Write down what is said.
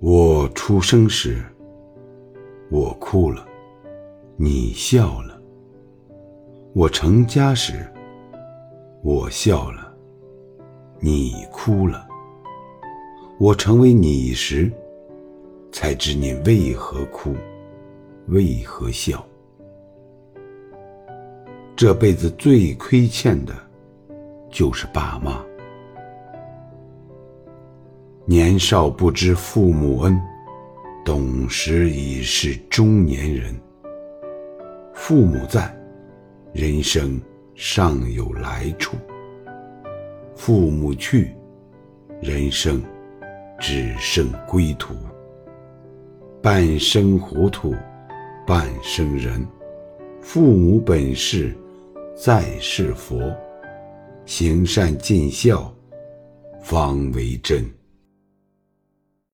我出生时，我哭了，你笑了；我成家时，我笑了，你哭了；我成为你时，才知你为何哭，为何笑。这辈子最亏欠的，就是爸妈。年少不知父母恩，懂时已是中年人。父母在，人生尚有来处；父母去，人生只剩归途。半生糊涂，半生人。父母本是在世佛，行善尽孝，方为真。